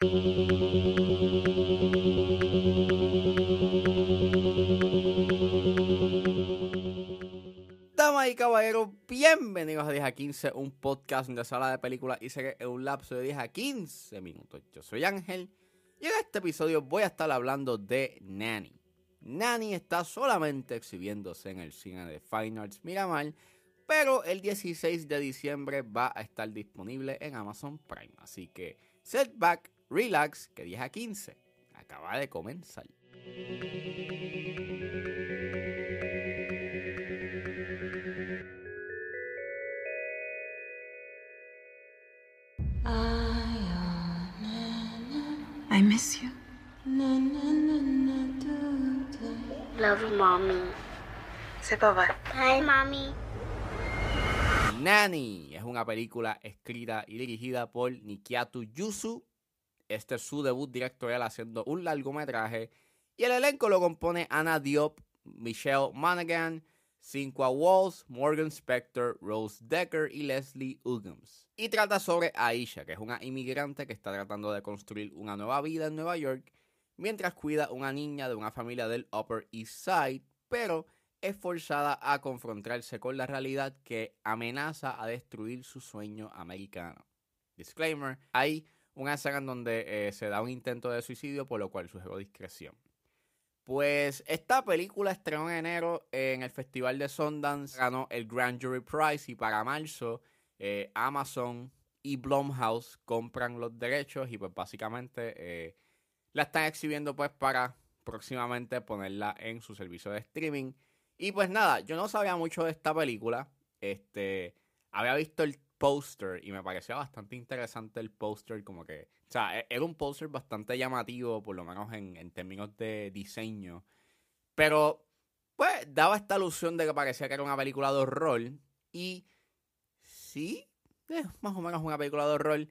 Damas y caballeros, bienvenidos a 10 a 15, un podcast donde se habla de películas y sé que es un lapso de 10 a 15 minutos. Yo soy Ángel y en este episodio voy a estar hablando de Nanny. Nanny está solamente exhibiéndose en el cine de Fine Arts Miramar, pero el 16 de diciembre va a estar disponible en Amazon Prime. Así que setback, relax, que 10 a 15 acaba de comenzar. I miss you. Love you, mommy. Pas vrai. Hi, mommy. Nanny es una película escrita y dirigida por Nikiatu Yusu. Este es su debut directorial haciendo un largometraje. Y el elenco lo compone Anna Diop, Michelle Monaghan, Cinqua Walls, Morgan Spector, Rose Decker y Leslie Uggams. Y trata sobre Aisha, que es una inmigrante que está tratando de construir una nueva vida en Nueva York mientras cuida a una niña de una familia del Upper East Side, pero es forzada a confrontarse con la realidad que amenaza a destruir su sueño americano. Disclaimer, hay una escena en donde eh, se da un intento de suicidio, por lo cual sugiero discreción. Pues esta película estrenó en enero en el Festival de Sundance, ganó el Grand Jury Prize y para marzo eh, Amazon y Blumhouse compran los derechos y pues básicamente eh, la están exhibiendo pues para próximamente ponerla en su servicio de streaming. Y pues nada, yo no sabía mucho de esta película. Este, había visto el póster y me parecía bastante interesante el póster, como que, o sea, e- era un póster bastante llamativo, por lo menos en, en términos de diseño. Pero, pues, daba esta ilusión de que parecía que era una película de horror. Y sí, es más o menos una película de horror.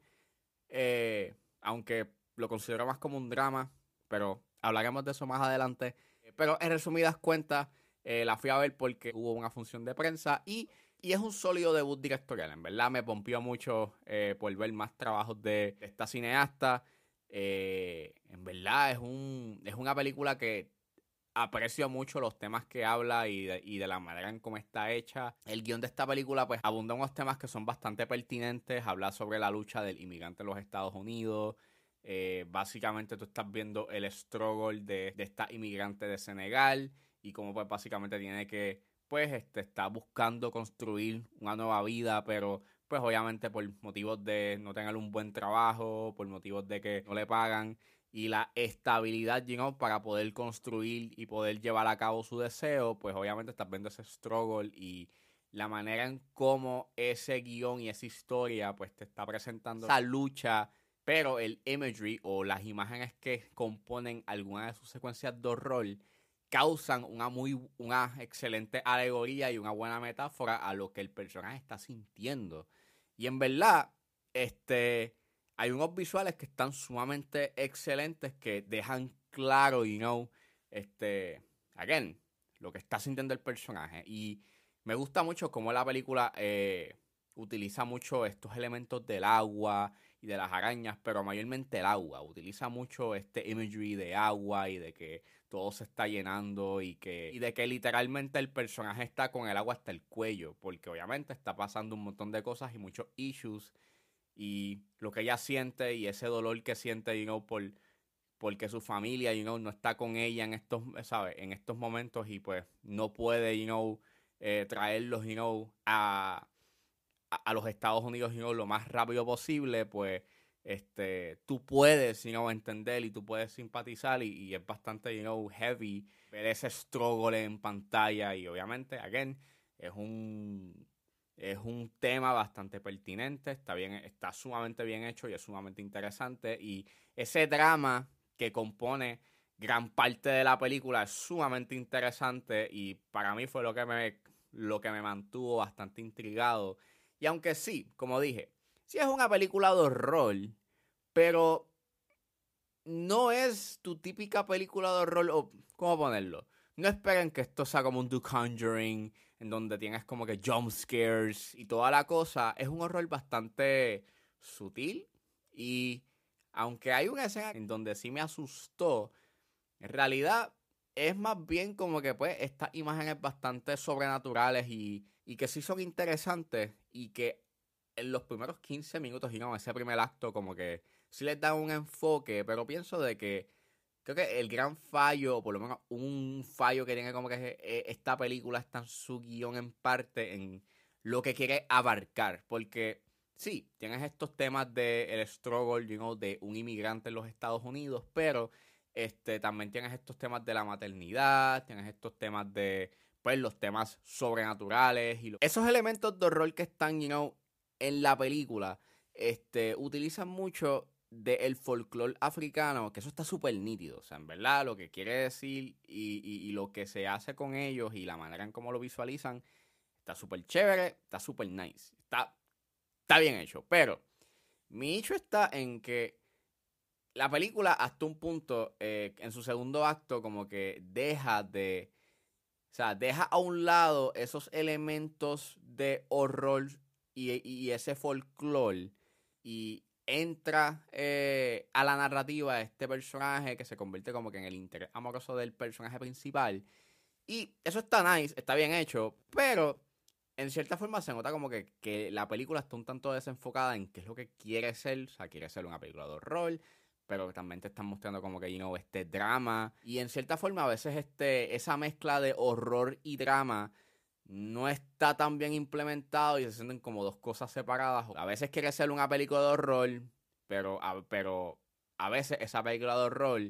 eh, aunque lo considero más como un drama, pero hablaremos de eso más adelante. Pero en resumidas cuentas, eh, la fui a ver porque hubo una función de prensa y, y es un sólido debut directorial. En verdad me pompió mucho eh, por ver más trabajos de, esta cineasta. Eh, en verdad es, un, es una película que aprecio mucho los temas que habla y de, la manera en cómo está hecha. El guion de esta película pues abunda unos temas que son bastante pertinentes. Habla sobre la lucha del inmigrante en los Estados Unidos. Eh, básicamente tú estás viendo el struggle de, de esta inmigrante de Senegal y cómo pues básicamente tiene que pues este está buscando construir una nueva vida pero pues obviamente por motivos de no tener un buen trabajo por motivos de que no le pagan y la estabilidad you know, para poder construir y poder llevar a cabo su deseo pues obviamente estás viendo ese struggle y la manera en cómo ese guion y esa historia pues te está presentando esa lucha pero el imagery o las imágenes que componen alguna de sus secuencias de horror causan una muy una excelente alegoría y una buena metáfora a lo que el personaje está sintiendo. Y en verdad, este hay unos visuales que están sumamente excelentes que dejan claro, you know, este, again, lo que está sintiendo el personaje. Y me gusta mucho cómo la película eh, utiliza mucho estos elementos del agua y de las arañas, pero mayormente el agua. Utiliza mucho este imagery de agua y de que todo se está llenando y que y de que literalmente el personaje está con el agua hasta el cuello, porque obviamente está pasando un montón de cosas y muchos issues y lo que ella siente y ese dolor que siente, you know, por porque su familia, you know, no está con ella en estos, ¿sabes? En estos momentos y pues no puede, you know, eh, traerlos, you know, a, a, los Estados Unidos, you lo más rápido posible, pues este, tú puedes, you know, entender y tú puedes simpatizar y, y es bastante, you know, heavy ver ese struggle en pantalla y obviamente, again, es un es un tema bastante pertinente, está bien, está sumamente bien hecho y es sumamente interesante y ese drama que compone gran parte de la película es sumamente interesante y para mí fue lo que me lo que me mantuvo bastante intrigado. Y aunque sí, como dije, sí es una película de horror, pero no es tu típica película de horror, o ¿cómo ponerlo? No esperen que esto sea como un The Conjuring, en donde tienes como que jump scares y toda la cosa. Es un horror bastante sutil y aunque hay una escena en donde sí me asustó, en realidad es más bien como que pues estas imágenes bastante sobrenaturales y, y que sí son interesantes y que en los primeros 15 minutos, digamos, ese primer acto como que sí les da un enfoque, pero pienso de que creo que el gran fallo, o por lo menos un fallo que tiene como que eh, esta película está en su guion en parte en lo que quiere abarcar, porque sí, tienes estos temas del el struggle, you know, de un inmigrante en los Estados Unidos, pero este, también tienes estos temas de la maternidad, tienes estos temas de, pues, los temas sobrenaturales y esos elementos de horror que están, you know, en la película, este, utilizan mucho del folclore africano, que eso está súper nítido. O sea, en verdad, lo que quiere decir y, y, lo que se hace con ellos y la manera en cómo lo visualizan, está súper chévere, está súper nice. Está, está bien hecho. Pero mi hecho está en que la película, hasta un punto, eh, en su segundo acto, como que deja de. O sea, deja a un lado esos elementos de horror y, y ese folclore. Y entra eh, a la narrativa este personaje que se convierte como que en el interés amoroso del personaje principal. Y eso está nice, está bien hecho, pero en cierta forma se nota como que, que, la película está un tanto desenfocada en qué es lo que quiere ser. O sea, quiere ser una película de horror, pero también te están mostrando como que, you know, este drama. Y en cierta forma a veces este, esa mezcla de horror y drama no está tan bien implementado y se sienten como dos cosas separadas. A veces quiere ser una película de horror, pero a, pero a veces esa película de horror,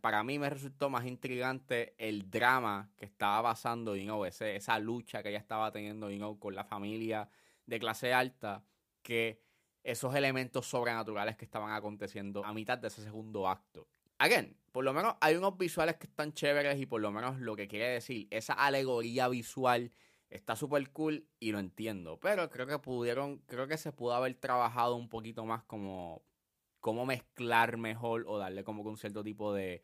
para mí me resultó más intrigante el drama que estaba pasando, you esa lucha que ella estaba teniendo con la familia de clase alta, que esos elementos sobrenaturales que estaban aconteciendo a mitad de ese segundo acto. Again, por lo menos hay unos visuales que están chéveres y por lo menos lo que quiere decir, esa alegoría visual está súper cool y lo entiendo. Pero creo que pudieron, creo que se pudo haber trabajado un poquito más como cómo mezclar mejor o darle como que un cierto tipo de,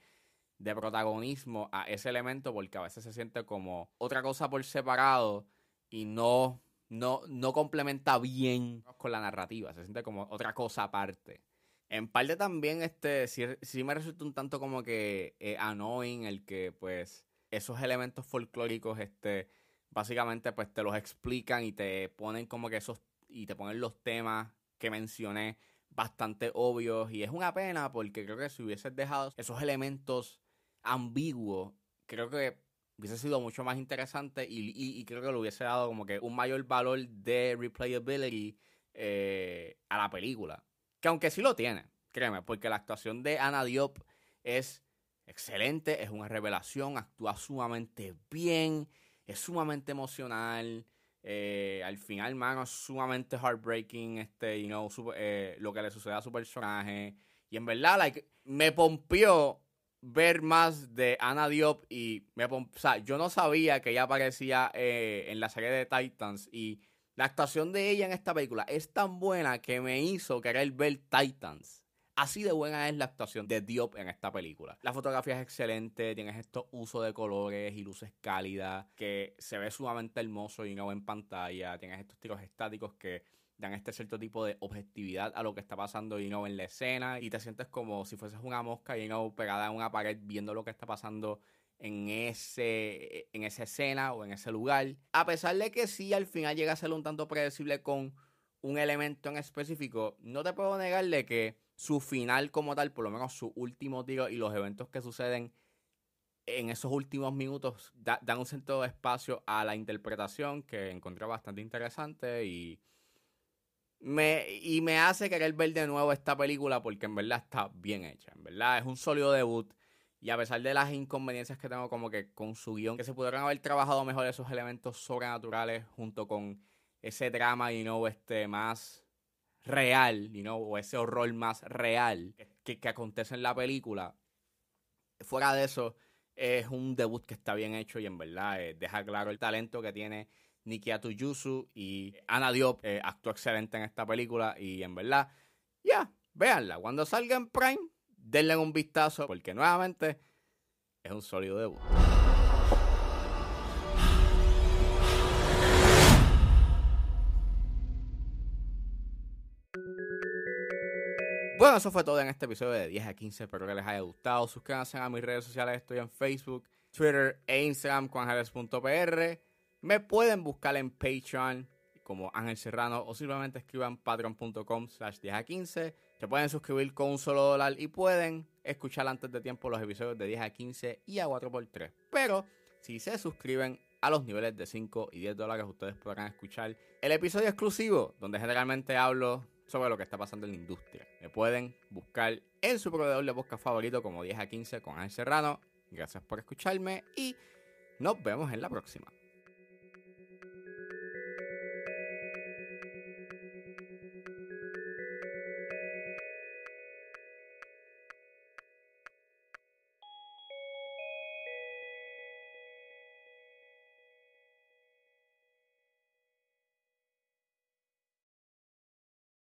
de protagonismo a ese elemento porque a veces se siente como otra cosa por separado y no, no, no complementa bien con la narrativa, se siente como otra cosa aparte. En parte también este sí, me resulta un tanto como que eh, annoying el que pues esos elementos folclóricos este básicamente pues te los explican y te ponen como que esos y te ponen los temas que mencioné bastante obvios y es una pena porque creo que si hubieses dejado esos elementos ambiguos, creo que hubiese sido mucho más interesante y, creo que le hubiese dado como que un mayor valor de replayability eh, a la película. Que aunque sí lo tiene, créeme, porque la actuación de Ana Diop es excelente, es una revelación, actúa sumamente bien es sumamente emocional. Eh, al final, mano, es sumamente heartbreaking, este, you know, eh, lo que le sucede a su personaje. Y en verdad, me pompió ver más de Ana Diop y me o sea, yo no sabía que ella aparecía eh, en la serie de Titans y la actuación de ella en esta película es tan buena que me hizo querer ver Titans. Así de buena es la actuación de Diop en esta película. La fotografía es excelente, tienes estos usos de colores y luces cálidas que se ve sumamente hermoso y no en pantalla. Tienes estos tiros estáticos que dan este cierto tipo de objetividad a lo que está pasando y no en la escena y te sientes como si fueses una mosca y no pegada en una pared viendo lo que está pasando en ese en esa escena o en ese lugar. A pesar de que sí al final llega a ser un tanto predecible con un elemento en específico, no te puedo negarle que su final como tal, por lo menos su último tiro y los eventos que suceden en esos últimos minutos dan un cierto espacio a la interpretación que encontré bastante interesante y me, y me hace querer ver de nuevo esta película porque en verdad está bien hecha. En verdad es un sólido debut. Y a pesar de las inconveniencias que tengo como que con su guion, que se pudieron haber trabajado mejor esos elementos sobrenaturales junto con ese drama y no este más real, you know, o ese horror más real que, que acontece en la película. Fuera de eso, es un debut que está bien hecho y en verdad eh, deja claro el talento que tiene Nikiatu Yusu y Ana Diop eh, actuó excelente en esta película y en verdad, ya, véanla. Cuando salga en Prime, denle un vistazo porque nuevamente es un sólido debut. Bueno, eso fue todo en este episodio de 10 a 15. Espero que les haya gustado. Suscríbanse a mis redes sociales. Estoy en Facebook, Twitter e Instagram con. Me pueden buscar en Patreon como Ángel Serrano o simplemente escriban patreon.com slash 10 a 15. Se pueden suscribir con un solo dólar y pueden escuchar antes de tiempo los episodios de 10 a 15 y a 4x3. Pero si se suscriben a los niveles de 5 y 10 dólares, ustedes podrán escuchar el episodio exclusivo donde generalmente hablo sobre lo que está pasando en la industria. Me pueden buscar en su proveedor de podcast favorito como 10 a 15 con Ángel Serrano. Gracias por escucharme y nos vemos en la próxima.